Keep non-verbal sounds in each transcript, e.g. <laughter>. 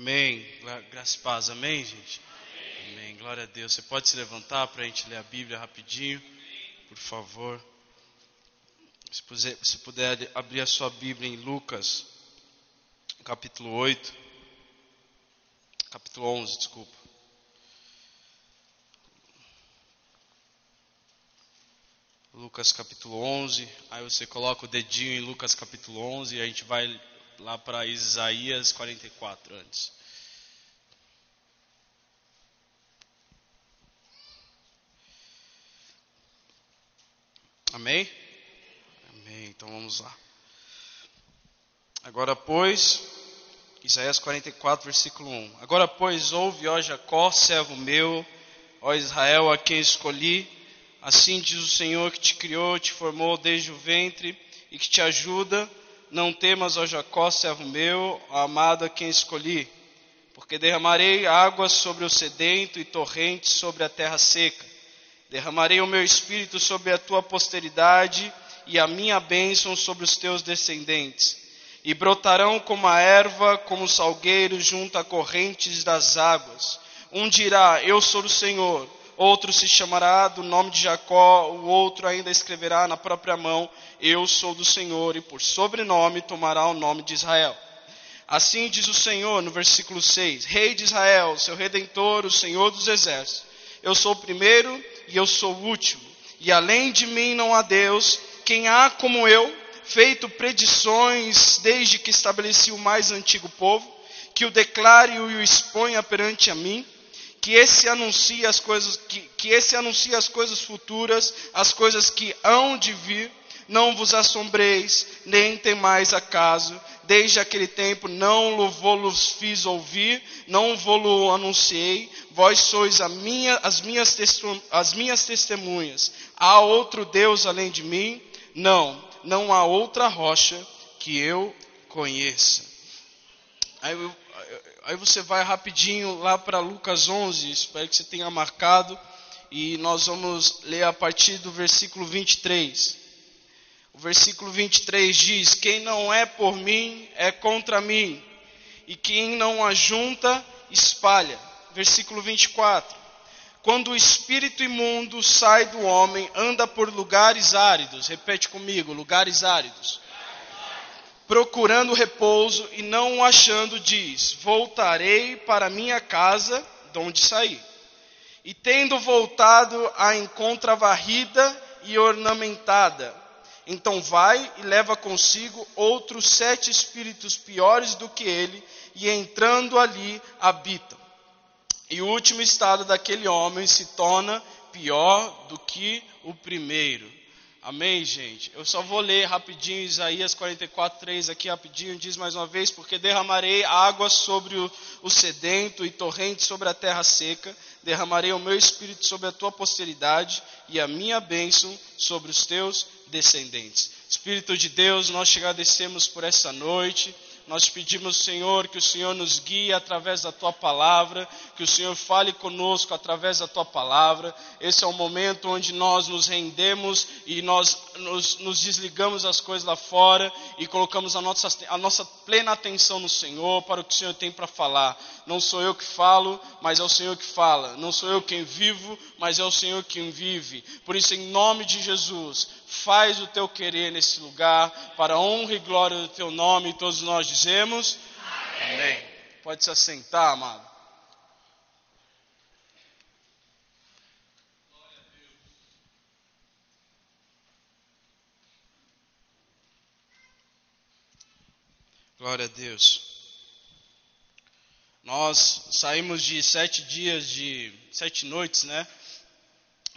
Amém. Graças e paz. Amém, gente? Amém. Amém. Glória a Deus. Você pode se levantar para a gente ler a Bíblia rapidinho, por favor. Se puder, se puder abrir a sua Bíblia em Lucas, capítulo 8. Capítulo 11, desculpa. Lucas capítulo 11. Aí você coloca o dedinho em Lucas capítulo 11 e a gente vai lá para Isaías 44 antes. Amém? Amém. Então vamos lá. Agora, pois, Isaías 44, versículo 1. Agora, pois, ouve, ó Jacó, servo meu, ó Israel, a quem escolhi. Assim diz o Senhor que te criou, te formou desde o ventre e que te ajuda não temas, ó Jacó, servo meu, amado a quem escolhi, porque derramarei águas sobre o sedento e torrentes sobre a terra seca. Derramarei o meu espírito sobre a tua posteridade e a minha bênção sobre os teus descendentes. E brotarão como a erva, como o salgueiro junto a correntes das águas. Um dirá: Eu sou o Senhor outro se chamará do nome de Jacó, o outro ainda escreverá na própria mão: Eu sou do Senhor, e por sobrenome tomará o nome de Israel. Assim diz o Senhor no versículo 6: Rei de Israel, seu redentor, o Senhor dos exércitos. Eu sou o primeiro e eu sou o último, e além de mim não há Deus. Quem há como eu, feito predições desde que estabeleci o mais antigo povo, que o declare e o exponha perante a mim? que esse anuncie as coisas que, que esse anuncie as coisas futuras, as coisas que hão de vir. Não vos assombreis, nem temais acaso. Desde aquele tempo não vos fiz ouvir, não vos anunciei. Vós sois minha, as, minhas as minhas testemunhas. Há outro Deus além de mim? Não, não há outra rocha que eu conheça. Aí Aí você vai rapidinho lá para Lucas 11, espero que você tenha marcado, e nós vamos ler a partir do versículo 23. O versículo 23 diz: Quem não é por mim é contra mim, e quem não ajunta, espalha. Versículo 24. Quando o espírito imundo sai do homem, anda por lugares áridos. Repete comigo: lugares áridos procurando repouso e não o achando, diz: Voltarei para minha casa, de onde saí. E tendo voltado, a encontra varrida e ornamentada. Então vai e leva consigo outros sete espíritos piores do que ele, e entrando ali habitam. E o último estado daquele homem se torna pior do que o primeiro. Amém, gente? Eu só vou ler rapidinho Isaías 44, 3 aqui rapidinho, diz mais uma vez, porque derramarei água sobre o, o sedento e torrente sobre a terra seca, derramarei o meu espírito sobre a tua posteridade e a minha bênção sobre os teus descendentes. Espírito de Deus, nós te agradecemos por essa noite. Nós pedimos, Senhor, que o Senhor nos guie através da tua palavra, que o Senhor fale conosco através da tua palavra. Esse é o momento onde nós nos rendemos e nós nos, nos desligamos das coisas lá fora e colocamos a nossa, a nossa plena atenção no Senhor para o que o Senhor tem para falar. Não sou eu que falo, mas é o Senhor que fala. Não sou eu quem vivo, mas é o Senhor quem vive. Por isso, em nome de Jesus, faz o teu querer nesse lugar, para a honra e glória do teu nome, e todos nós dizemos Amém. Amém. Pode se assentar, amado. Glória a Deus. Nós saímos de sete dias, de sete noites, né?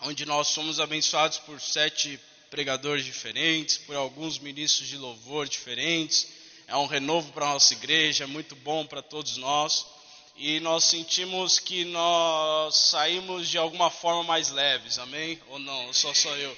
Onde nós somos abençoados por sete pregadores diferentes, por alguns ministros de louvor diferentes. É um renovo para a nossa igreja, é muito bom para todos nós. E nós sentimos que nós saímos de alguma forma mais leves, amém? Ou não? Só sou eu.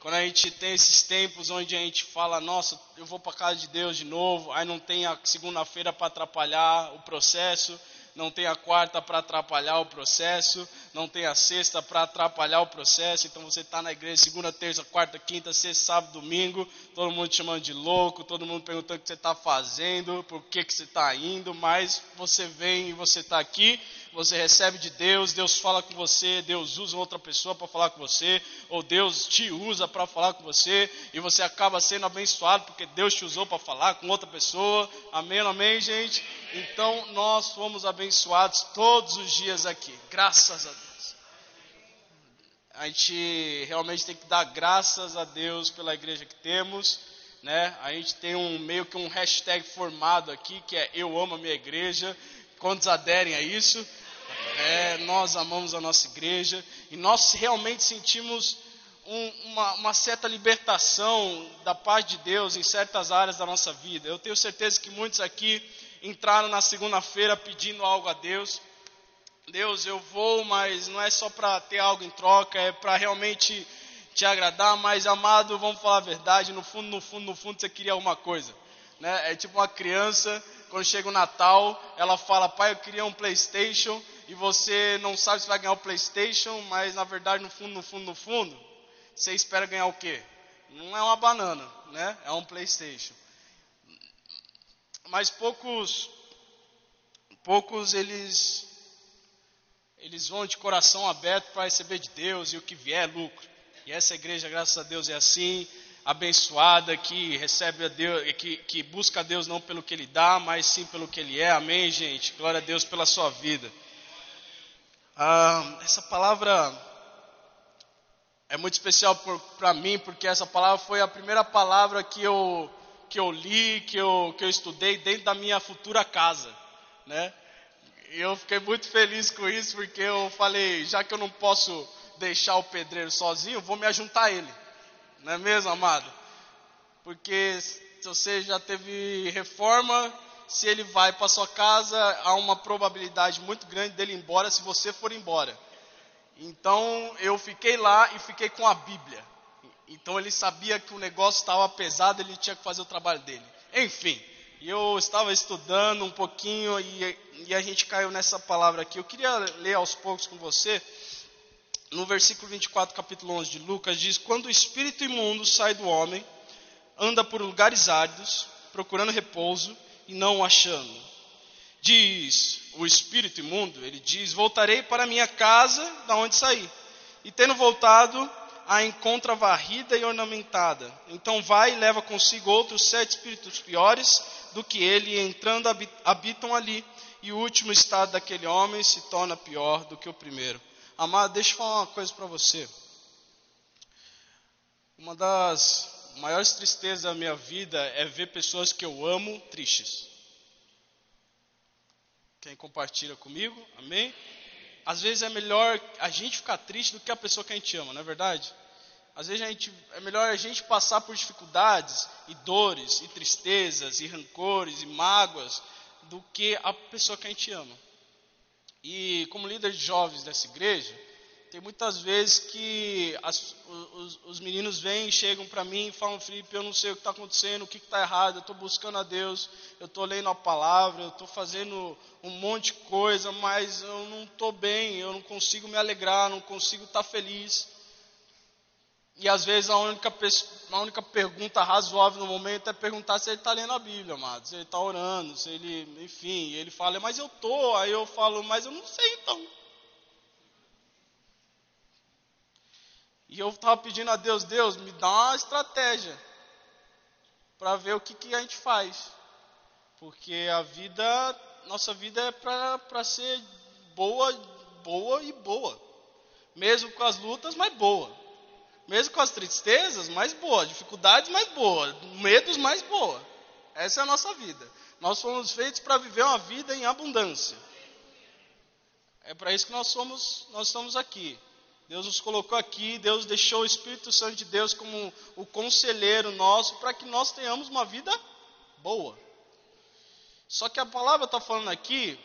Quando a gente tem esses tempos onde a gente fala, nossa, eu vou para casa de Deus de novo, aí não tem a segunda-feira para atrapalhar o processo, não tem a quarta para atrapalhar o processo, não tem a sexta para atrapalhar o processo. Então você está na igreja segunda, terça, quarta, quinta, sexta, sábado, domingo, todo mundo te chamando de louco, todo mundo perguntando o que você está fazendo, por que, que você está indo, mas você vem e você está aqui, você recebe de Deus, Deus fala com você, Deus usa outra pessoa para falar com você, ou Deus te usa para falar com você, e você acaba sendo abençoado porque Deus te usou para falar com outra pessoa. Amém, amém, gente? Então nós fomos abençoados todos os dias aqui, graças a Deus. A gente realmente tem que dar graças a Deus pela igreja que temos. Né? A gente tem um meio que um hashtag formado aqui que é Eu amo a minha igreja. Quantos aderem a isso? É, nós amamos a nossa igreja e nós realmente sentimos um, uma, uma, certa libertação da paz de Deus em certas áreas da nossa vida. Eu tenho certeza que muitos aqui entraram na segunda-feira pedindo algo a Deus. Deus, eu vou, mas não é só para ter algo em troca, é para realmente te agradar. Mas, amado, vamos falar a verdade: no fundo, no fundo, no fundo, você queria alguma coisa. Né? É tipo uma criança, quando chega o Natal, ela fala: Pai, eu queria um PlayStation e você não sabe se vai ganhar o PlayStation, mas na verdade, no fundo, no fundo, no fundo, você espera ganhar o quê? Não é uma banana, né? É um PlayStation. Mas poucos, poucos eles, eles vão de coração aberto para receber de Deus e o que vier é lucro. E essa igreja, graças a Deus, é assim, abençoada, que recebe a Deus, que, que busca a Deus não pelo que Ele dá, mas sim pelo que Ele é. Amém, gente? Glória a Deus pela sua vida. Ah, essa palavra é muito especial para mim, porque essa palavra foi a primeira palavra que eu, que eu li, que eu, que eu estudei dentro da minha futura casa, né? E eu fiquei muito feliz com isso, porque eu falei, já que eu não posso deixar o pedreiro sozinho, vou me ajuntar a ele, não é mesmo, amado? Porque se você já teve reforma, se ele vai para sua casa, há uma probabilidade muito grande dele ir embora se você for embora. Então eu fiquei lá e fiquei com a Bíblia. Então ele sabia que o negócio estava pesado, ele tinha que fazer o trabalho dele. Enfim, eu estava estudando um pouquinho e, e a gente caiu nessa palavra aqui. Eu queria ler aos poucos com você. No versículo 24, capítulo 11 de Lucas, diz: Quando o espírito imundo sai do homem, anda por lugares áridos, procurando repouso e não o achando. Diz o espírito imundo, ele diz: Voltarei para minha casa, da onde saí. E tendo voltado, a encontra varrida e ornamentada. Então vai e leva consigo outros sete espíritos piores do que ele, e entrando habitam ali. E o último estado daquele homem se torna pior do que o primeiro. Amado, deixa eu falar uma coisa para você. Uma das maiores tristezas da minha vida é ver pessoas que eu amo tristes. Quem compartilha comigo? Amém? Às vezes é melhor a gente ficar triste do que a pessoa que a gente ama, não é verdade? Às vezes gente, é melhor a gente passar por dificuldades e dores e tristezas e rancores e mágoas do que a pessoa que a gente ama. E como líder de jovens dessa igreja, tem muitas vezes que as, os, os, meninos vêm, chegam para mim e falam, Felipe, eu não sei o que está acontecendo, o que está errado, eu estou buscando a Deus, eu estou lendo a palavra, eu estou fazendo um monte de coisa, mas eu não estou bem, eu não consigo me alegrar, não consigo estar tá feliz. E às vezes a única, a única pergunta razoável no momento é perguntar se ele está lendo a Bíblia, amado, se ele está orando, se ele, enfim, ele fala, mas eu estou, aí eu falo, mas eu não sei então. E eu estava pedindo a Deus, Deus, me dá uma estratégia para ver o que, que a gente faz. Porque a vida, nossa vida é para ser boa, boa e boa. Mesmo com as lutas, mas boa. Mesmo com as tristezas, mais boa. Dificuldades, mais boa. Medos, mais boa. Essa é a nossa vida. Nós fomos feitos para viver uma vida em abundância. É para isso que nós somos, nós estamos aqui. Deus nos colocou aqui, Deus deixou o Espírito Santo de Deus como o conselheiro nosso para que nós tenhamos uma vida boa. Só que a palavra está falando aqui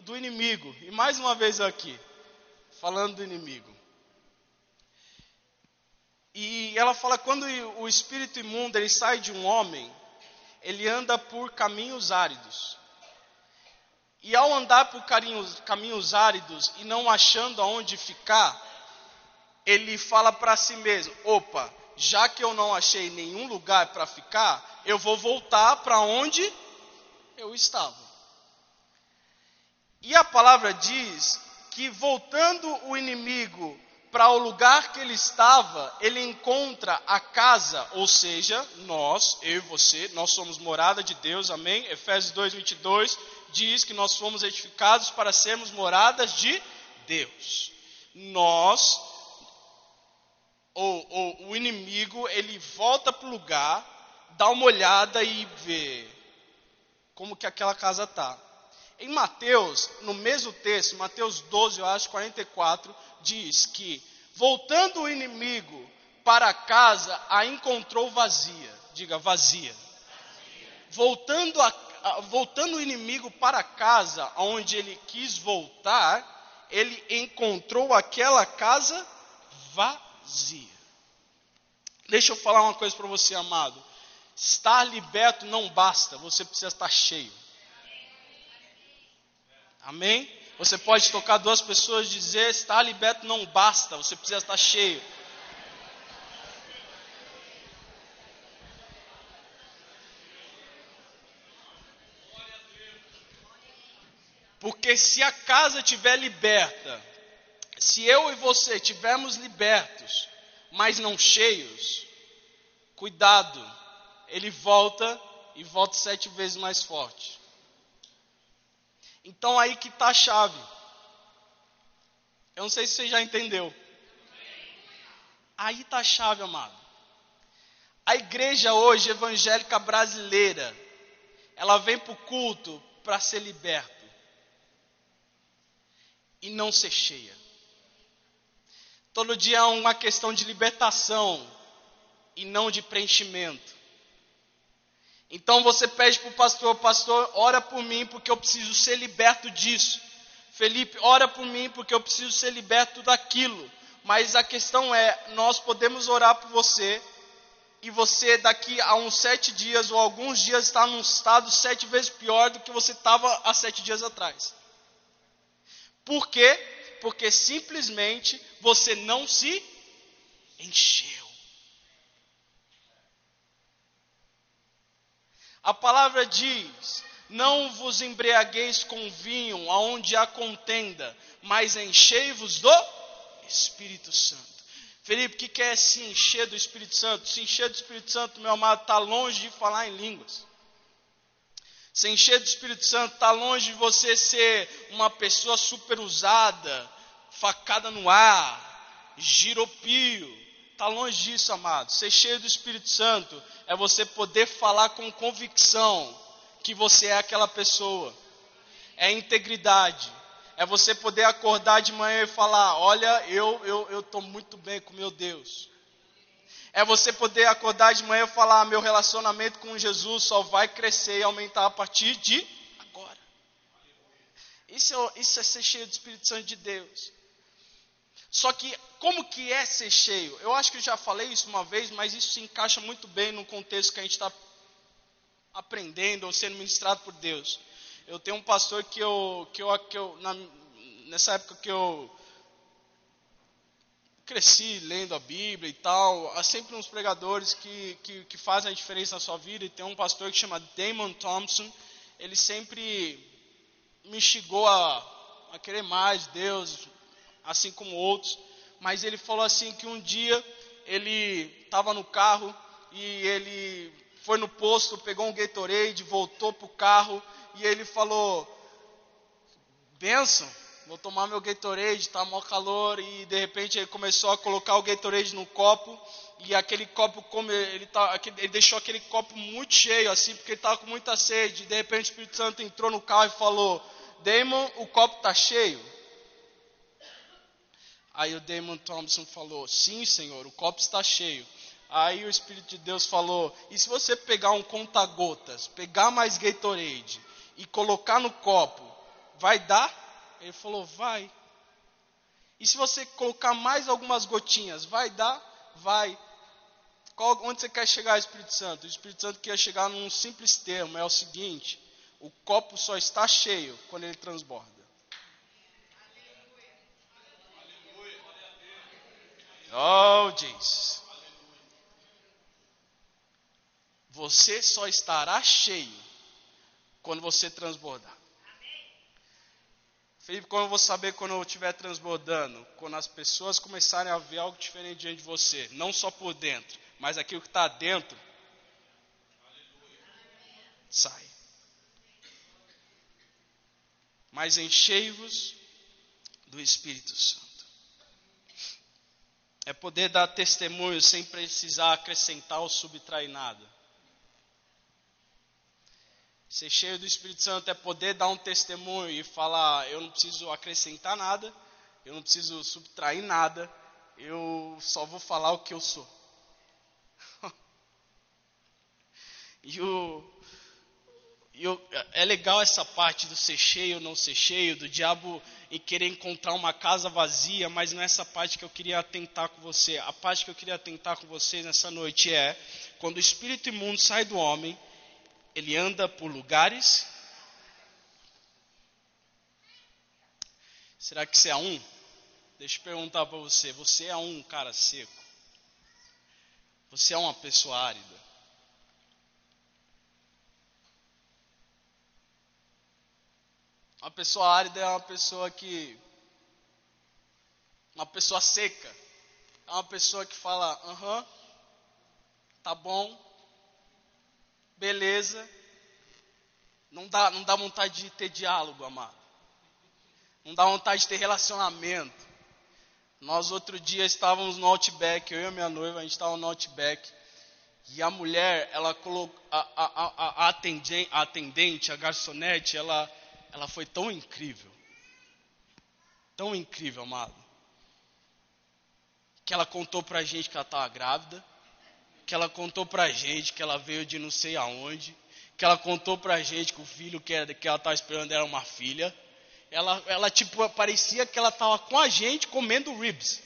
do inimigo, e mais uma vez aqui, falando do inimigo. E ela fala quando o espírito imundo ele sai de um homem, ele anda por caminhos áridos. E ao andar por caminhos, caminhos áridos e não achando aonde ficar, ele fala para si mesmo: opa, já que eu não achei nenhum lugar para ficar, eu vou voltar para onde eu estava. E a palavra diz que voltando o inimigo para o lugar que ele estava, ele encontra a casa, ou seja, nós, eu e você, nós somos morada de Deus, amém? Efésios 2, 22 diz que nós fomos edificados para sermos moradas de Deus. Nós, ou, ou o inimigo, ele volta para o lugar, dá uma olhada e vê como que aquela casa está. Em Mateus, no mesmo texto, Mateus 12, eu acho, 44, diz que, voltando o inimigo para casa, a encontrou vazia. Diga, vazia. Voltando a voltando o inimigo para casa, onde ele quis voltar, ele encontrou aquela casa vazia. Deixa eu falar uma coisa para você, amado. Estar liberto não basta, você precisa estar cheio. Amém? Você pode tocar duas pessoas e dizer: estar liberto não basta, você precisa estar cheio. Porque se a casa estiver liberta, se eu e você estivermos libertos, mas não cheios, cuidado, ele volta e volta sete vezes mais forte. Então aí que está a chave. Eu não sei se você já entendeu. Aí está a chave, amado. A igreja hoje evangélica brasileira, ela vem para o culto para ser liberta e não ser cheia. Todo dia é uma questão de libertação e não de preenchimento. Então você pede para o pastor, pastor, ora por mim porque eu preciso ser liberto disso. Felipe, ora por mim porque eu preciso ser liberto daquilo. Mas a questão é, nós podemos orar por você e você daqui a uns sete dias ou alguns dias está num estado sete vezes pior do que você estava há sete dias atrás. Por quê? Porque simplesmente você não se encheu. A palavra diz: Não vos embriagueis com vinho, aonde há contenda, mas enchei-vos do Espírito Santo. Felipe, o que, que é se encher do Espírito Santo? Se encher do Espírito Santo, meu amado, está longe de falar em línguas. Se encher do Espírito Santo está longe de você ser uma pessoa super usada, facada no ar, giropio. Está longe disso, amado. Ser cheio do Espírito Santo é você poder falar com convicção que você é aquela pessoa. É integridade. É você poder acordar de manhã e falar: Olha, eu eu estou muito bem com meu Deus. É você poder acordar de manhã e falar: meu relacionamento com Jesus só vai crescer e aumentar a partir de agora. Isso é, isso é ser cheio do Espírito Santo de Deus. Só que, como que é ser cheio? Eu acho que eu já falei isso uma vez, mas isso se encaixa muito bem no contexto que a gente está aprendendo ou sendo ministrado por Deus. Eu tenho um pastor que eu, que eu, que eu na, nessa época que eu cresci lendo a Bíblia e tal. Há sempre uns pregadores que, que, que, fazem a diferença na sua vida. E tem um pastor que chama Damon Thompson. Ele sempre me instigou a, a querer mais Deus, assim como outros. Mas ele falou assim que um dia ele estava no carro e ele foi no posto, pegou um Gatorade, voltou para o carro e ele falou: Benção, vou tomar meu Gatorade, tá mó calor, e de repente ele começou a colocar o Gatorade no copo, e aquele copo, como ele, tá, ele deixou aquele copo muito cheio, assim, porque ele estava com muita sede, e de repente o Espírito Santo entrou no carro e falou, Damon, o copo está cheio? Aí o Damon Thompson falou, sim senhor, o copo está cheio. Aí o Espírito de Deus falou, e se você pegar um conta-gotas, pegar mais Gatorade, e colocar no copo, vai dar? Ele falou: vai. E se você colocar mais algumas gotinhas, vai dar? Vai. Qual, onde você quer chegar, Espírito Santo? O Espírito Santo quer chegar num simples termo: é o seguinte: O copo só está cheio quando ele transborda. Oh, Jesus. Você só estará cheio quando você transbordar. Felipe, como eu vou saber quando eu estiver transbordando? Quando as pessoas começarem a ver algo diferente diante de você. Não só por dentro, mas aquilo que está dentro. Sai. Mas enchei-vos do Espírito Santo. É poder dar testemunho sem precisar acrescentar ou subtrair nada. Ser cheio do Espírito Santo é poder dar um testemunho e falar: eu não preciso acrescentar nada, eu não preciso subtrair nada, eu só vou falar o que eu sou. <laughs> e o, eu, é legal essa parte do ser cheio ou não ser cheio, do diabo em querer encontrar uma casa vazia, mas não é essa parte que eu queria atentar com você. A parte que eu queria atentar com vocês nessa noite é quando o espírito imundo sai do homem, ele anda por lugares. Será que você é um? Deixa eu perguntar para você: você é um cara seco? Você é uma pessoa árida? Uma pessoa árida é uma pessoa que. Uma pessoa seca. É uma pessoa que fala, aham, tá bom, beleza. Não dá, não dá vontade de ter diálogo, amado. Não dá vontade de ter relacionamento. Nós outro dia estávamos no Outback, eu e a minha noiva, a gente estava no Outback. E a mulher, ela colocou, a, a, a, a atendente, a garçonete, ela ela foi tão incrível. Tão incrível, amado. Que ela contou pra gente que ela estava grávida. Que ela contou pra gente que ela veio de não sei aonde. Que ela contou pra gente que o filho que, era, que ela estava esperando era uma filha. Ela, ela tipo, parecia que ela estava com a gente comendo ribs.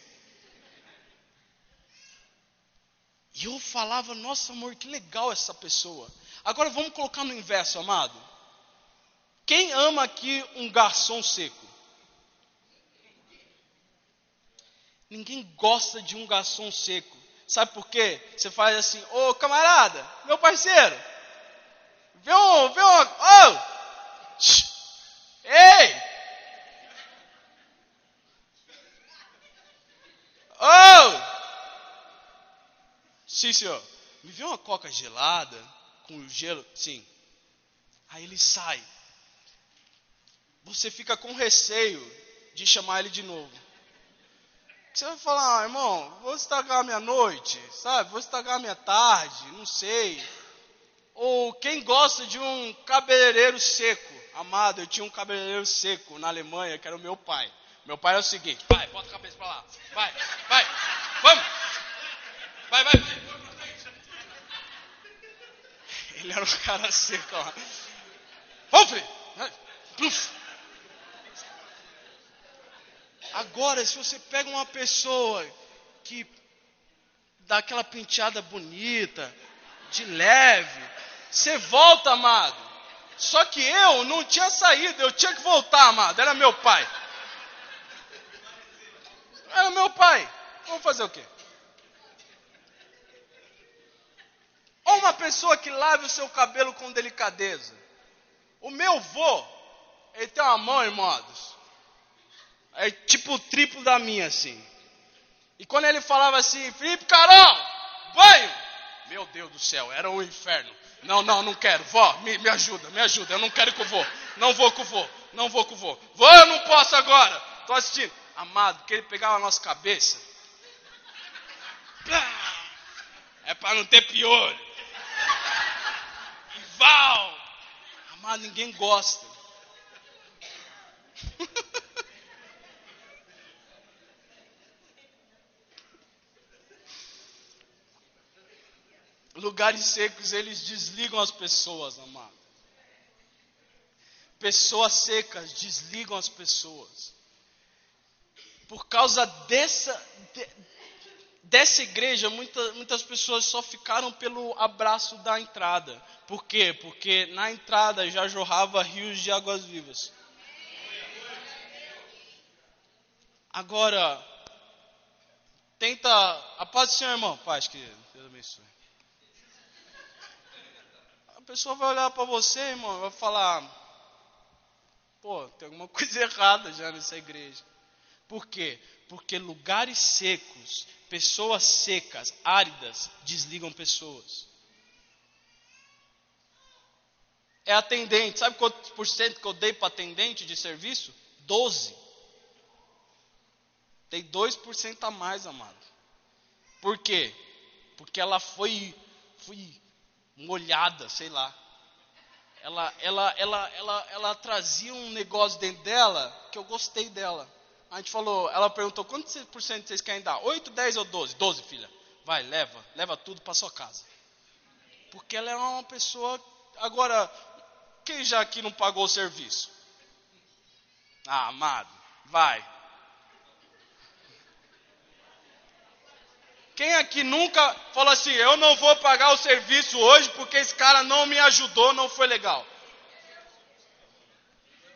E eu falava, nossa amor, que legal essa pessoa. Agora vamos colocar no inverso, amado. Quem ama aqui um garçom seco? Ninguém gosta de um garçom seco. Sabe por quê? Você faz assim, ô camarada, meu parceiro, vê um, vê um, oh, ei, ô, oh, sim senhor, me vê uma coca gelada com gelo, sim. Aí ele sai você fica com receio de chamar ele de novo. Você vai falar, ah, irmão, vou estragar a minha noite, sabe? Vou estragar a minha tarde, não sei. Ou quem gosta de um cabeleireiro seco? Amado, eu tinha um cabeleireiro seco na Alemanha, que era o meu pai. Meu pai era o seguinte: vai, bota a cabeça pra lá. Vai, vai, vamos. Vai, vai. Ele era um cara seco, ó. Vamos, filho. Pluf. Agora, se você pega uma pessoa que dá aquela penteada bonita, de leve, você volta, amado. Só que eu não tinha saído, eu tinha que voltar, amado. Era meu pai. Era meu pai. Vamos fazer o quê? Ou uma pessoa que lave o seu cabelo com delicadeza. O meu vô, ele tem uma mão, irmãos, é tipo o triplo da minha, assim. E quando ele falava assim, Felipe Carol, banho! Meu Deus do céu, era um inferno. Não, não, não quero. Vó, me, me ajuda, me ajuda. Eu não quero que eu vou. Não vou com o vô. Não vou o vô. Vou, eu não posso agora. Estou assistindo. Amado, que ele pegava a nossa cabeça. É para não ter piolho. Val. Amado, ninguém gosta. <laughs> Lugares secos, eles desligam as pessoas, amado. Pessoas secas desligam as pessoas. Por causa dessa. De, dessa igreja, muita, muitas pessoas só ficaram pelo abraço da entrada. Por quê? Porque na entrada já jorrava rios de águas vivas. Agora, tenta. A paz do Senhor, irmão. Paz, que Deus abençoe. Pessoa vai olhar para você, irmão, vai falar: pô, tem alguma <laughs> coisa errada já nessa igreja. Por quê? Porque lugares secos, pessoas secas, áridas, desligam pessoas. É atendente. Sabe quantos por cento que eu dei para atendente de serviço? 12. Tem 2% a mais, amado. Por quê? Porque ela foi, foi molhada, sei lá. Ela, ela, ela, ela, ela trazia um negócio dentro dela que eu gostei dela. A gente falou, ela perguntou, quantos por cento vocês querem dar? 8, 10 ou 12? 12, filha. Vai, leva, leva tudo para sua casa. Porque ela é uma pessoa. Agora, quem já aqui não pagou o serviço? Ah, amado, vai. Quem aqui nunca falou assim, eu não vou pagar o serviço hoje porque esse cara não me ajudou, não foi legal?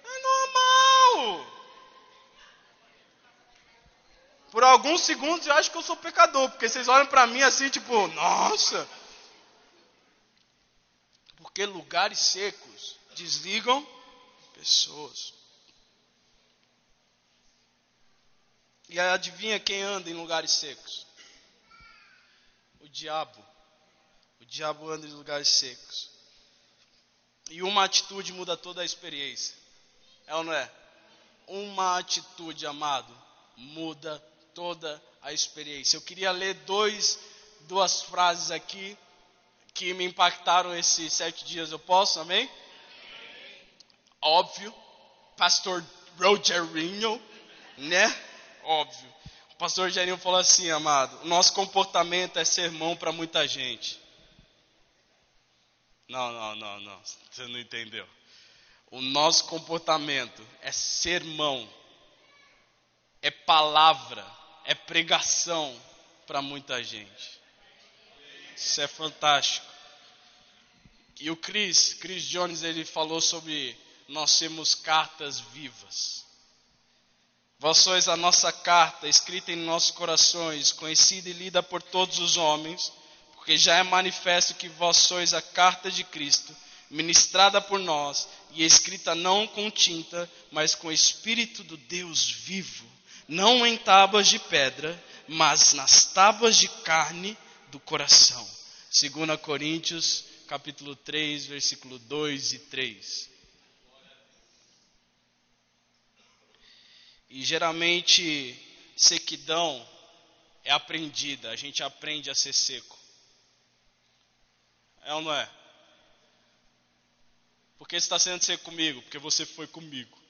É normal. Por alguns segundos eu acho que eu sou pecador, porque vocês olham para mim assim, tipo, nossa. Porque lugares secos desligam pessoas. E adivinha quem anda em lugares secos? O diabo. O diabo anda em lugares secos. E uma atitude muda toda a experiência. É ou não é? Uma atitude, amado, muda toda a experiência. Eu queria ler dois, duas frases aqui que me impactaram esses sete dias. Eu posso, amém? Óbvio, pastor Rogerinho, né? Óbvio pastor Gerinho falou assim, amado: o nosso comportamento é sermão para muita gente. Não, não, não, não, você não entendeu. O nosso comportamento é sermão, é palavra, é pregação para muita gente. Isso é fantástico. E o Chris, Chris Jones, ele falou sobre nós sermos cartas vivas. Vós sois a nossa carta, escrita em nossos corações, conhecida e lida por todos os homens, porque já é manifesto que vós sois a carta de Cristo, ministrada por nós e escrita não com tinta, mas com o Espírito do Deus vivo, não em tábuas de pedra, mas nas tábuas de carne do coração. 2 Coríntios, capítulo 3, versículo 2 e 3. E geralmente sequidão é aprendida, a gente aprende a ser seco. É ou não é? Por que você está sendo seco comigo? Porque você foi comigo.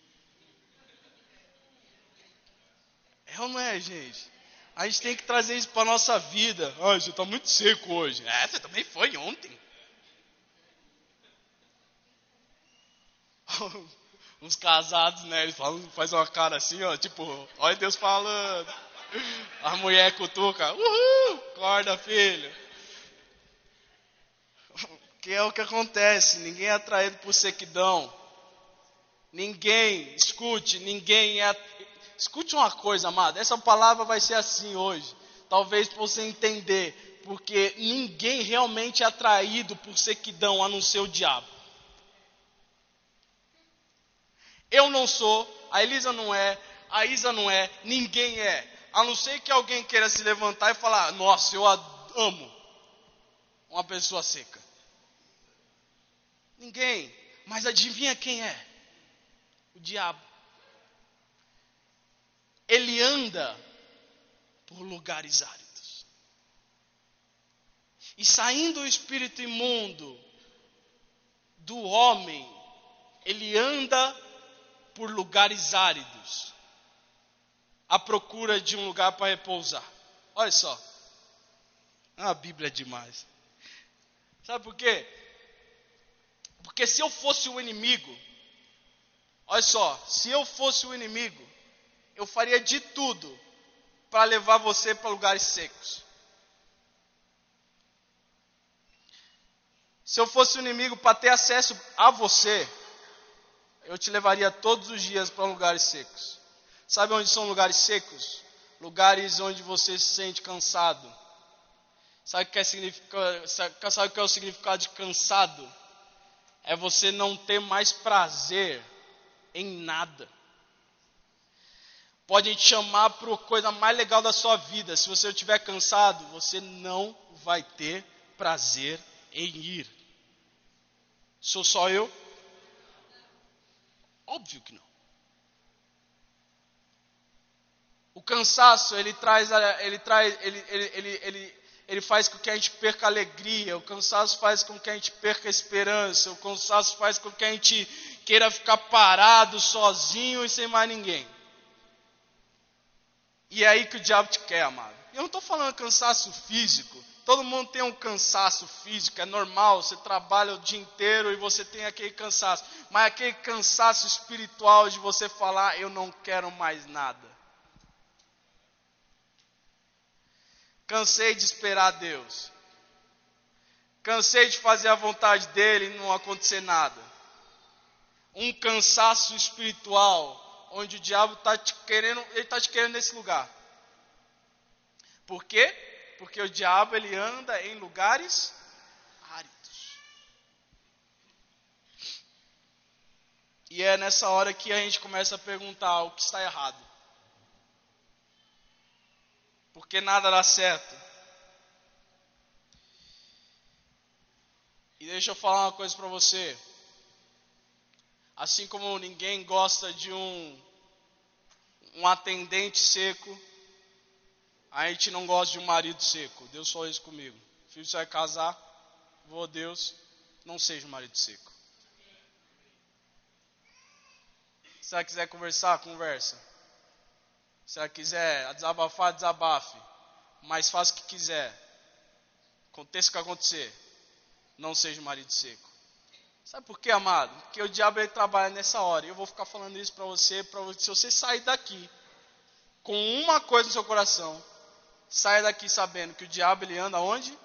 É ou não é, gente? A gente tem que trazer isso para a nossa vida. Ah, você está muito seco hoje. É, você também foi ontem. <laughs> uns casados, né? Eles falam, faz uma cara assim, ó, tipo, olha Deus falando. A mulher cutuca, uhul, acorda filho. Que é o que acontece, ninguém é atraído por sequidão. Ninguém, escute, ninguém é. Escute uma coisa, amado, essa palavra vai ser assim hoje. Talvez para você entender, porque ninguém realmente é atraído por sequidão a não ser o diabo. Eu não sou, a Elisa não é, a Isa não é, ninguém é. A não ser que alguém queira se levantar e falar: Nossa, eu amo uma pessoa seca. Ninguém. Mas adivinha quem é? O diabo. Ele anda por lugares áridos. E saindo o espírito imundo do homem, ele anda por lugares áridos, à procura de um lugar para repousar. Olha só. A Bíblia é demais. Sabe por quê? Porque se eu fosse o inimigo, olha só, se eu fosse o inimigo, eu faria de tudo para levar você para lugares secos. Se eu fosse o inimigo para ter acesso a você, eu te levaria todos os dias para lugares secos. Sabe onde são lugares secos? Lugares onde você se sente cansado. Sabe o que é, sabe o que é o significado de cansado? É você não ter mais prazer em nada. Pode te chamar para a coisa mais legal da sua vida. Se você estiver cansado, você não vai ter prazer em ir. Sou só eu? Óbvio que não. O cansaço, ele traz, ele traz, ele, ele, ele, ele, faz com que a gente perca alegria, o cansaço faz com que a gente perca esperança, o cansaço faz com que a gente queira ficar parado, sozinho e sem mais ninguém. E é aí que o diabo te quer, amado. Eu não estou falando cansaço físico. Todo mundo tem um cansaço físico, é normal. Você trabalha o dia inteiro e você tem aquele cansaço. Mas aquele cansaço espiritual de você falar: Eu não quero mais nada. Cansei de esperar Deus. Cansei de fazer a vontade dele e não acontecer nada. Um cansaço espiritual, onde o diabo está te querendo, ele está te querendo nesse lugar. Por quê? Porque o diabo ele anda em lugares áridos. E é nessa hora que a gente começa a perguntar o que está errado porque nada dá certo. E deixa eu falar uma coisa para você. Assim como ninguém gosta de um um atendente seco, a gente não gosta de um marido seco. Deus falou isso comigo. Filho, você vai casar, vou Deus, não seja um marido seco. Se você quiser conversar, conversa. Se ela quiser desabafar, desabafe. Mas faça o que quiser. Aconteça o que acontecer. Não seja um marido seco. Sabe por quê, amado? Porque o diabo ele trabalha nessa hora. E eu vou ficar falando isso para você, para se você sair daqui com uma coisa no seu coração, saia daqui sabendo que o diabo ele anda onde?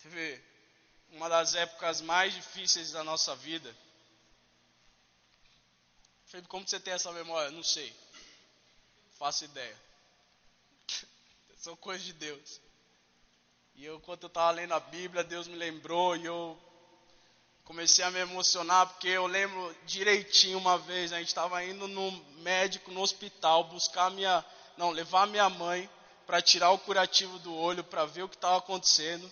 Teve uma das épocas mais difíceis da nossa vida. Felipe, como você tem essa memória? Não sei. Faço ideia. <laughs> São coisas de Deus. E eu, quando eu estava lendo a Bíblia, Deus me lembrou e eu comecei a me emocionar porque eu lembro direitinho uma vez, a gente estava indo no médico, no hospital, buscar minha, não, levar minha mãe para tirar o curativo do olho para ver o que estava acontecendo.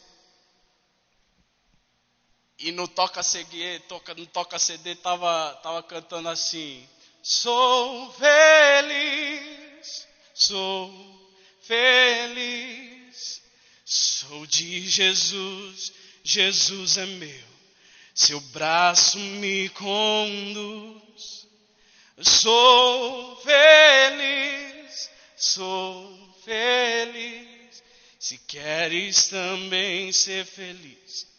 E no toca CD, toca, no toca CD tava, tava cantando assim: Sou feliz, sou feliz, sou de Jesus, Jesus é meu, seu braço me conduz. Sou feliz, sou feliz, se queres também ser feliz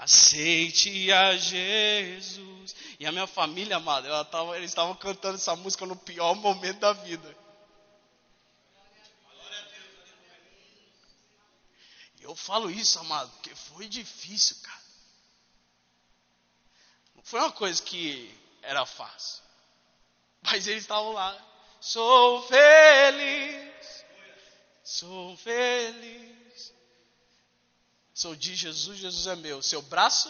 Aceite a Jesus. E a minha família, amada, tava, eles estavam cantando essa música no pior momento da vida. Eu falo isso, amado, porque foi difícil, cara. Foi uma coisa que era fácil. Mas eles estavam lá. Sou feliz. Sou feliz. Sou de Jesus, Jesus é meu. Seu braço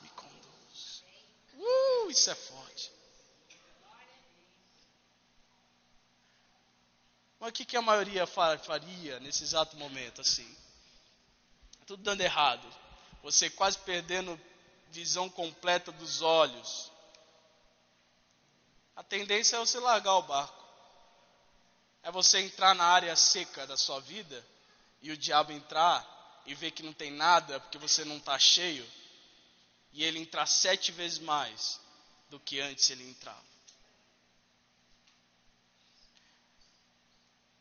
me conduz. Uh, isso é forte. Mas o que, que a maioria faria nesse exato momento assim? Tudo dando errado. Você quase perdendo visão completa dos olhos. A tendência é você largar o barco. É você entrar na área seca da sua vida e o diabo entrar e ver que não tem nada porque você não está cheio, e ele entrar sete vezes mais do que antes ele entrava.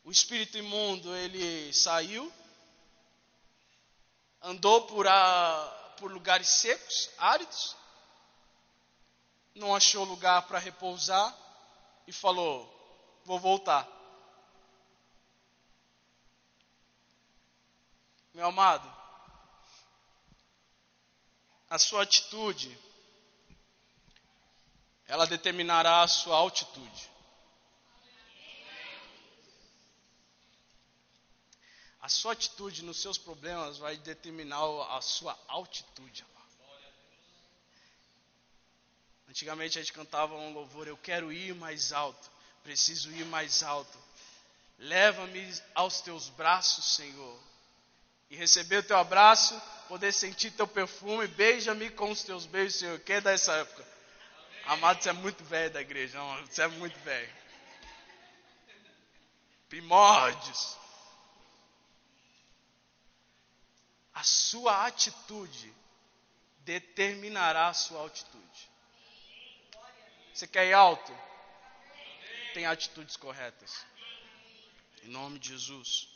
O espírito imundo ele saiu, andou por, a, por lugares secos, áridos, não achou lugar para repousar e falou: Vou voltar. Meu amado, a sua atitude, ela determinará a sua altitude. A sua atitude nos seus problemas vai determinar a sua altitude. Antigamente a gente cantava um louvor, eu quero ir mais alto, preciso ir mais alto. Leva-me aos teus braços, Senhor. E receber o teu abraço, poder sentir teu perfume, beija-me com os teus beijos, Senhor. Quem é dessa época? Amado, você é muito velho da igreja, você é muito velho. Primórdios. A sua atitude determinará a sua altitude. Você quer ir alto? Tem atitudes corretas. Em nome de Jesus.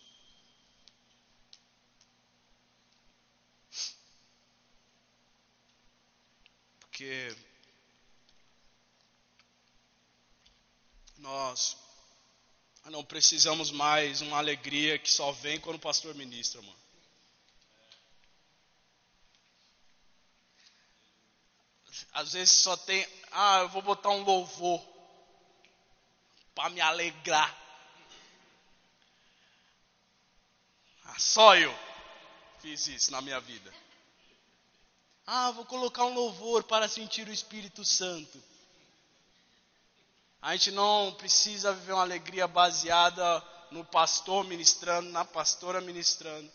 Porque nós não precisamos mais uma alegria que só vem quando o pastor ministra, mano. Às vezes só tem, ah, eu vou botar um louvor para me alegrar. Ah, só eu fiz isso na minha vida. Ah, vou colocar um louvor para sentir o Espírito Santo. A gente não precisa viver uma alegria baseada no pastor ministrando, na pastora ministrando.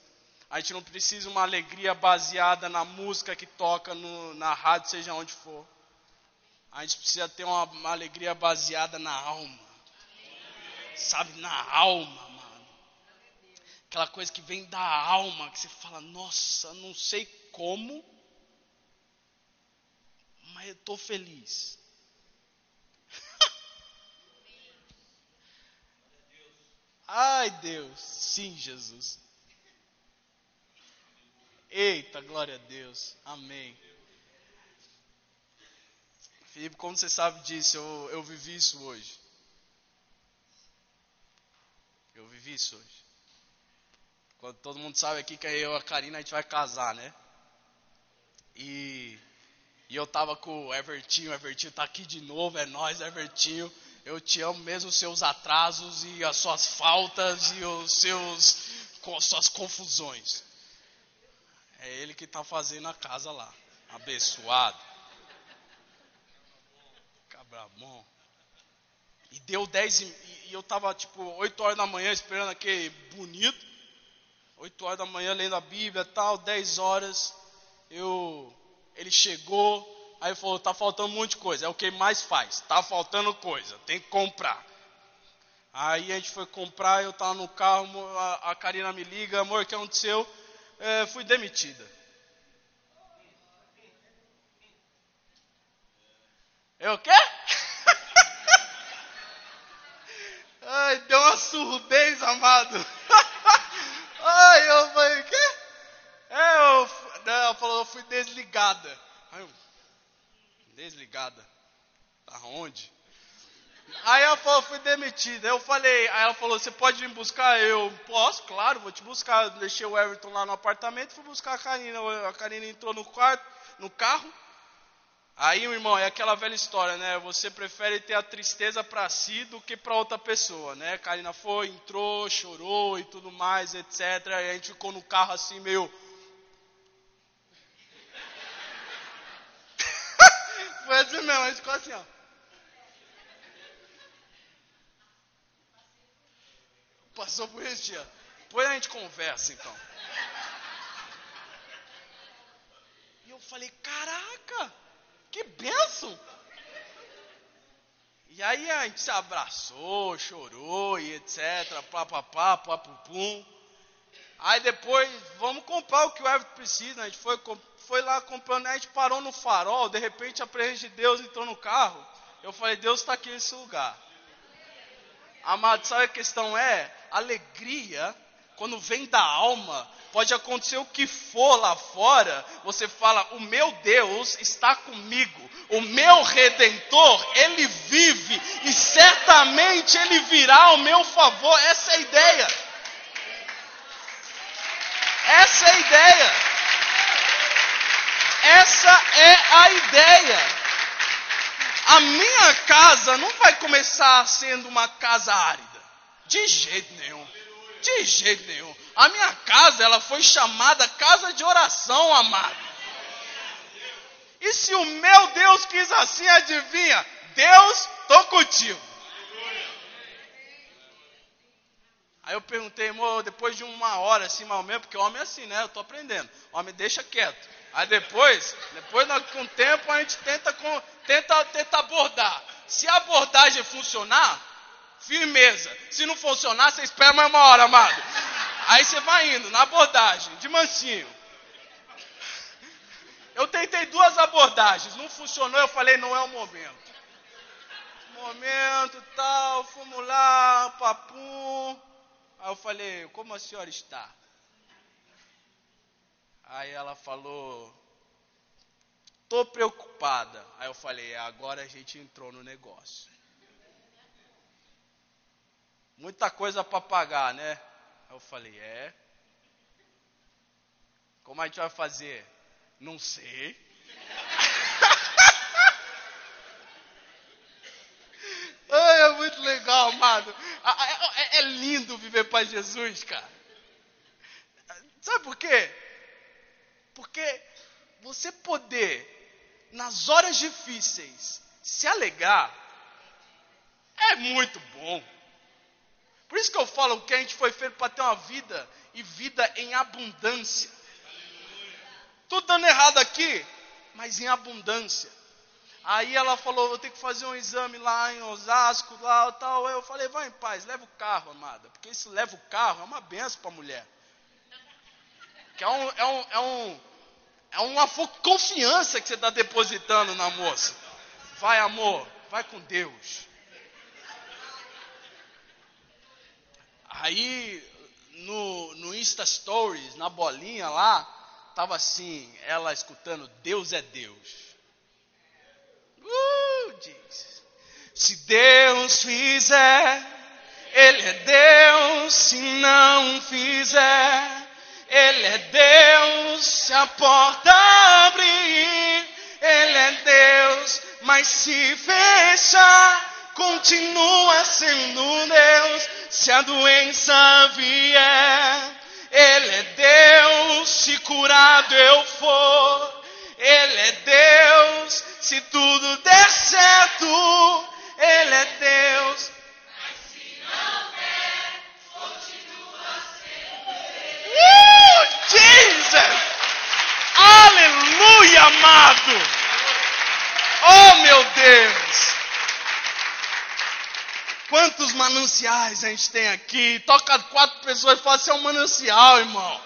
A gente não precisa uma alegria baseada na música que toca no, na rádio, seja onde for. A gente precisa ter uma, uma alegria baseada na alma. Sabe, na alma, mano. Aquela coisa que vem da alma, que você fala, nossa, não sei como, mas eu estou feliz. <laughs> Ai, Deus, sim, Jesus. Eita, glória a Deus. Amém. Felipe, como você sabe disso, eu, eu vivi isso hoje. Eu vivi isso hoje. Quando todo mundo sabe aqui que eu e a Karina a gente vai casar, né? E, e eu tava com o Evertinho, o Evertinho tá aqui de novo, é nós, Evertinho. Eu te amo mesmo os seus atrasos e as suas faltas e os seus suas confusões. É ele que está fazendo a casa lá. Abençoado. Cabra bom. E deu 10 e, e eu estava tipo 8 horas da manhã esperando aquele bonito. 8 horas da manhã lendo a Bíblia tal, 10 horas. Eu ele chegou, aí falou, tá faltando um monte de coisa. É o que mais faz. Tá faltando coisa, tem que comprar. Aí a gente foi comprar, eu estava no carro, a, a Karina me liga, amor, o que aconteceu? É, fui demitida. Eu o quê? <laughs> Ai, deu uma surdez, amado. <laughs> Ai, eu falei, o quê? É, eu, ela falou, eu fui desligada. Ai, eu, desligada? Aonde? Aí ela falou, fui demitida. Eu falei, aí ela falou, você pode me buscar? Eu, posso, claro, vou te buscar. deixei o Everton lá no apartamento, fui buscar a Karina. A Karina entrou no quarto, no carro. Aí, meu irmão, é aquela velha história, né? Você prefere ter a tristeza para si do que para outra pessoa, né? A Karina foi, entrou, chorou e tudo mais, etc. E a gente ficou no carro assim, meio. <laughs> foi assim mesmo, a gente ficou assim, ó. Passou por esse dia. Depois a gente conversa então. E eu falei, caraca, que benção. E aí a gente se abraçou, chorou e etc. Papapá, papupum. Aí depois, vamos comprar o que o Everton precisa. A gente foi, foi lá comprando, a gente parou no farol, de repente a presença de Deus entrou no carro. Eu falei, Deus está aqui nesse lugar. Amado, sabe a questão é? Alegria, quando vem da alma, pode acontecer o que for lá fora, você fala: o meu Deus está comigo, o meu redentor, ele vive e certamente ele virá ao meu favor. Essa é a ideia. Essa é a ideia. Essa é a ideia. A minha casa não vai começar sendo uma casa árida. De jeito nenhum. De jeito nenhum. A minha casa, ela foi chamada casa de oração, amado. E se o meu Deus quis assim, adivinha? Deus, tô contigo. Aí eu perguntei, irmão, depois de uma hora assim, mal mesmo, porque homem é assim, né? Eu tô aprendendo. Homem deixa quieto. Aí depois, depois com o tempo a gente tenta, tenta, tenta abordar. Se a abordagem funcionar, firmeza. Se não funcionar, você espera mais uma hora, amado. Aí você vai indo na abordagem, de mansinho. Eu tentei duas abordagens, não funcionou, eu falei, não é o momento. Momento, tal, fomos lá, papum. Aí eu falei, como a senhora está? Aí ela falou, tô preocupada. Aí eu falei, agora a gente entrou no negócio. Muita coisa para pagar, né? Aí eu falei, é. Como a gente vai fazer? Não sei. <laughs> Ai, é muito legal, amado. É, é, lindo viver para Jesus, cara. Sabe por quê? Porque você poder, nas horas difíceis, se alegrar, é muito bom. Por isso que eu falo que a gente foi feito para ter uma vida e vida em abundância. Tudo dando errado aqui, mas em abundância. Aí ela falou, vou ter que fazer um exame lá em Osasco, lá tal. Eu falei, vai em paz, leva o carro, amada. Porque se leva o carro, é uma benção para a mulher. Que é, um, é, um, é, um, é uma confiança que você está depositando na moça. Vai, amor, vai com Deus. Aí no, no Insta Stories, na bolinha lá, tava assim, ela escutando Deus é Deus. Uh, diz. Se Deus fizer, Ele é Deus. Se não fizer, Ele é Deus. Se a porta abrir, Ele é Deus. Mas se fechar, continua sendo Deus se a doença vier, Ele é Deus, se curado eu for, Ele é Deus, se tudo der certo, Ele é Deus. Mas se não der, continua sendo Deus. Uh, Jesus! Aleluia, amado! Oh, meu Deus! Quantos mananciais a gente tem aqui? Toca quatro pessoas e fala, você é um manancial, irmão.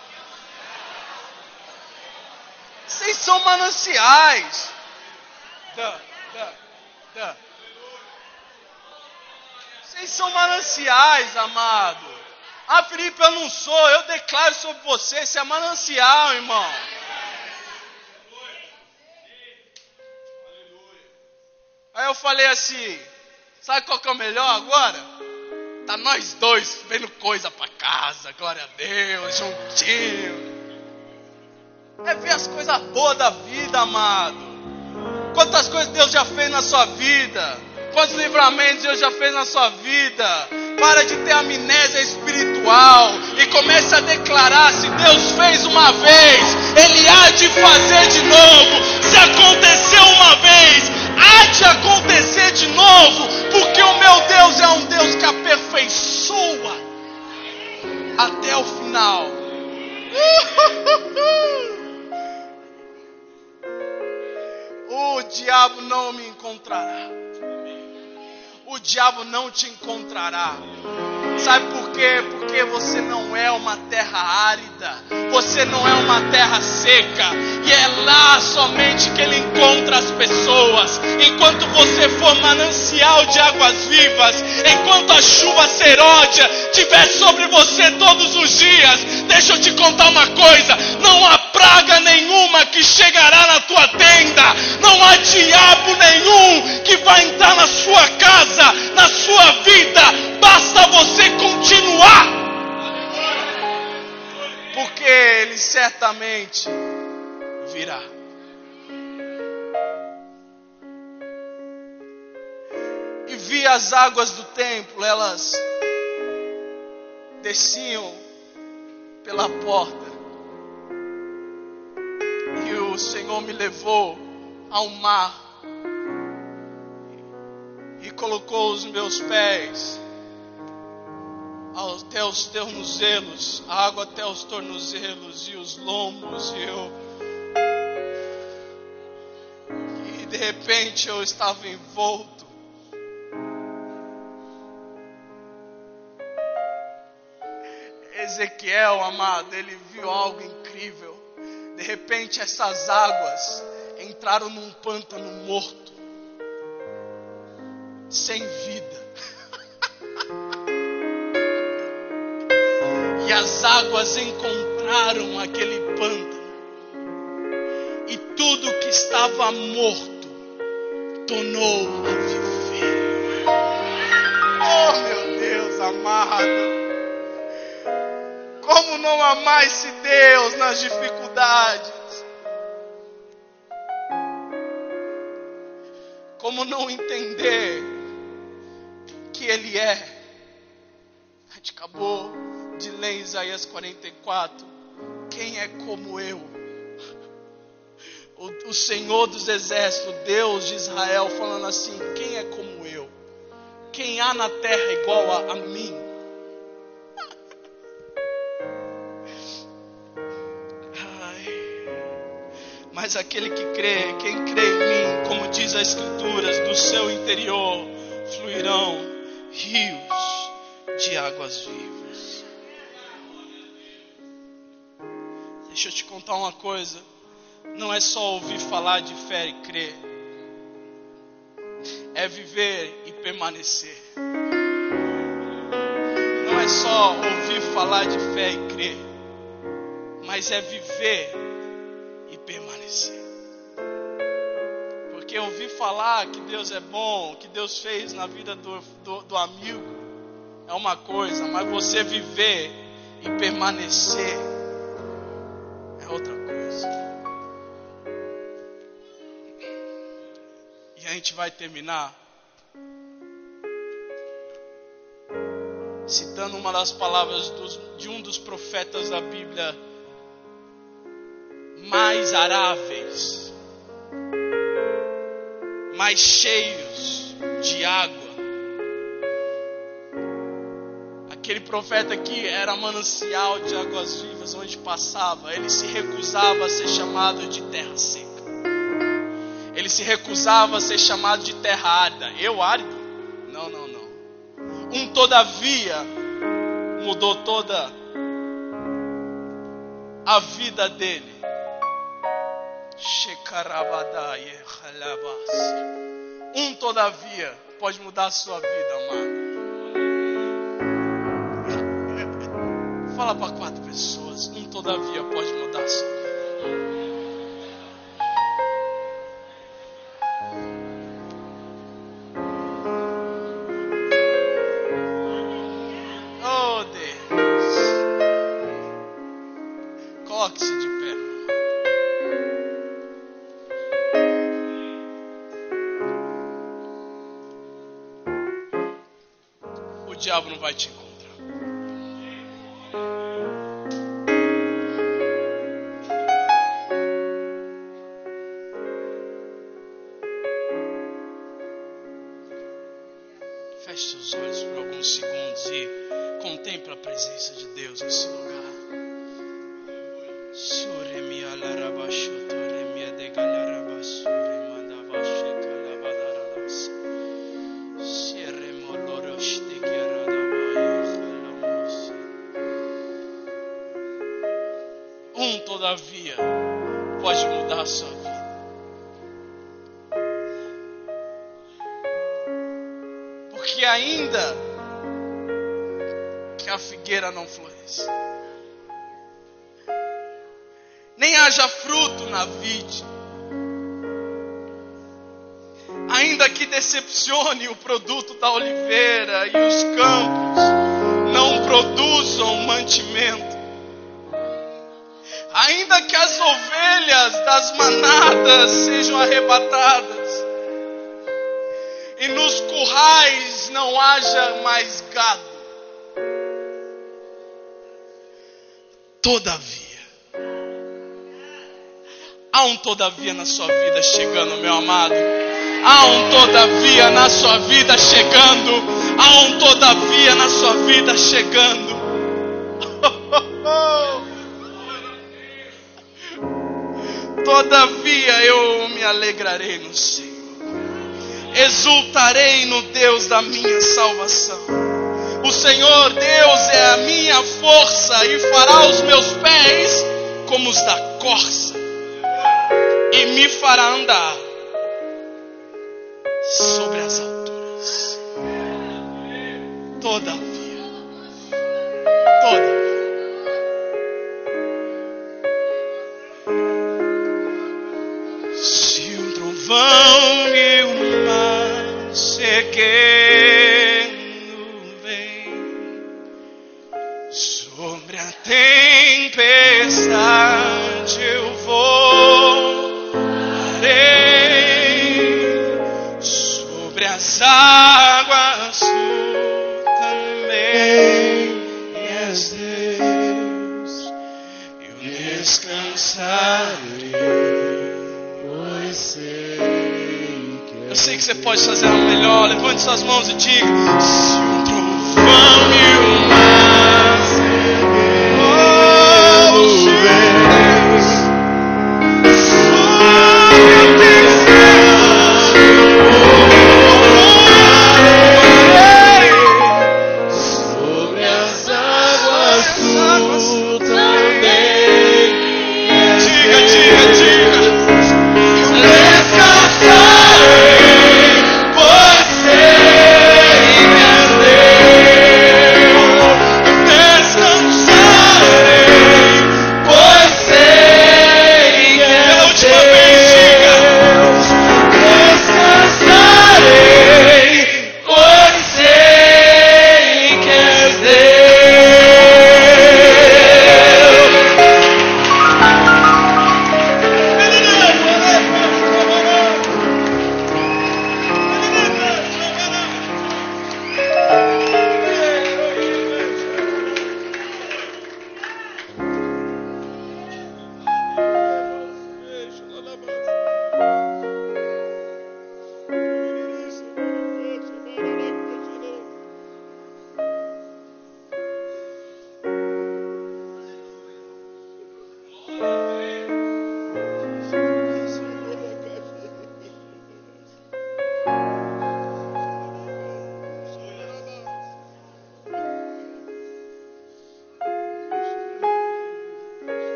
Vocês são mananciais. Vocês são mananciais, amado. Ah, Felipe, eu não sou. Eu declaro sobre você. Você é manancial, irmão. Aí eu falei assim. Sabe qual que é o melhor agora? Tá nós dois vendo coisa para casa, glória a Deus, juntinho. É ver as coisas boas da vida, amado. Quantas coisas Deus já fez na sua vida. Quantos livramentos Deus já fez na sua vida. Para de ter amnésia espiritual e comece a declarar: se Deus fez uma vez, Ele há de fazer de novo. Se aconteceu uma vez, há de acontecer de novo, porque o meu Deus é um Deus que aperfeiçoa até o final. <laughs> O diabo não me encontrará. O diabo não te encontrará. Sabe por quê? Porque você não é uma terra árida, você não é uma terra seca, e é lá somente que Ele encontra as pessoas. Enquanto você for manancial de águas vivas, enquanto a chuva seródia estiver sobre você todos os dias, deixa eu te contar uma coisa: não há praga nenhuma virá. E vi as águas do templo, elas desciam pela porta. E o Senhor me levou ao mar e colocou os meus pés até os tornozelos, a água até os tornozelos e os lombos, e eu. E de repente eu estava envolto. Ezequiel, amado, ele viu algo incrível. De repente essas águas entraram num pântano morto, sem vida. E as águas encontraram aquele pântano. E tudo que estava morto tornou a viver. Oh, meu Deus amado. Como não amar esse Deus nas dificuldades? Como não entender que Ele é? Acabou de ler Isaías 44. Quem é como eu? O, o Senhor dos Exércitos, Deus de Israel, falando assim: Quem é como eu? Quem há na terra igual a, a mim? Mas aquele que crê, quem crê em mim, como diz as Escrituras, do seu interior fluirão rios de águas vivas. Deixa eu te contar uma coisa. Não é só ouvir falar de fé e crer. É viver e permanecer. Não é só ouvir falar de fé e crer. Mas é viver e permanecer. Porque ouvir falar que Deus é bom, que Deus fez na vida do, do, do amigo, é uma coisa, mas você viver e permanecer outra coisa. E a gente vai terminar citando uma das palavras dos, de um dos profetas da Bíblia mais aráveis, mais cheios de água. Aquele profeta aqui era manancial de águas vivas onde passava. Ele se recusava a ser chamado de terra seca. Ele se recusava a ser chamado de terra árida. Eu árido? Não, não, não. Um todavia mudou toda a vida dele. Um todavia pode mudar a sua vida, amado. Fala para quatro pessoas. Um todavia pode mudar a sua vida. Todavia pode mudar a sua vida. Porque ainda que a figueira não floresça, nem haja fruto na vide, ainda que decepcione o produto da oliveira e os campos não produzam mantimento, ainda que as ovelhas das manadas sejam arrebatadas, e nos currais não haja mais gado, todavia, há um todavia na sua vida chegando, meu amado. Há um todavia na sua vida chegando. Há um todavia na sua vida chegando. Todavia eu me alegrarei no Senhor. Exultarei no Deus da minha salvação. O Senhor Deus é a minha força e fará os meus pés como os da corça e me fará andar sobre as alturas. Todavia, todavia. Mar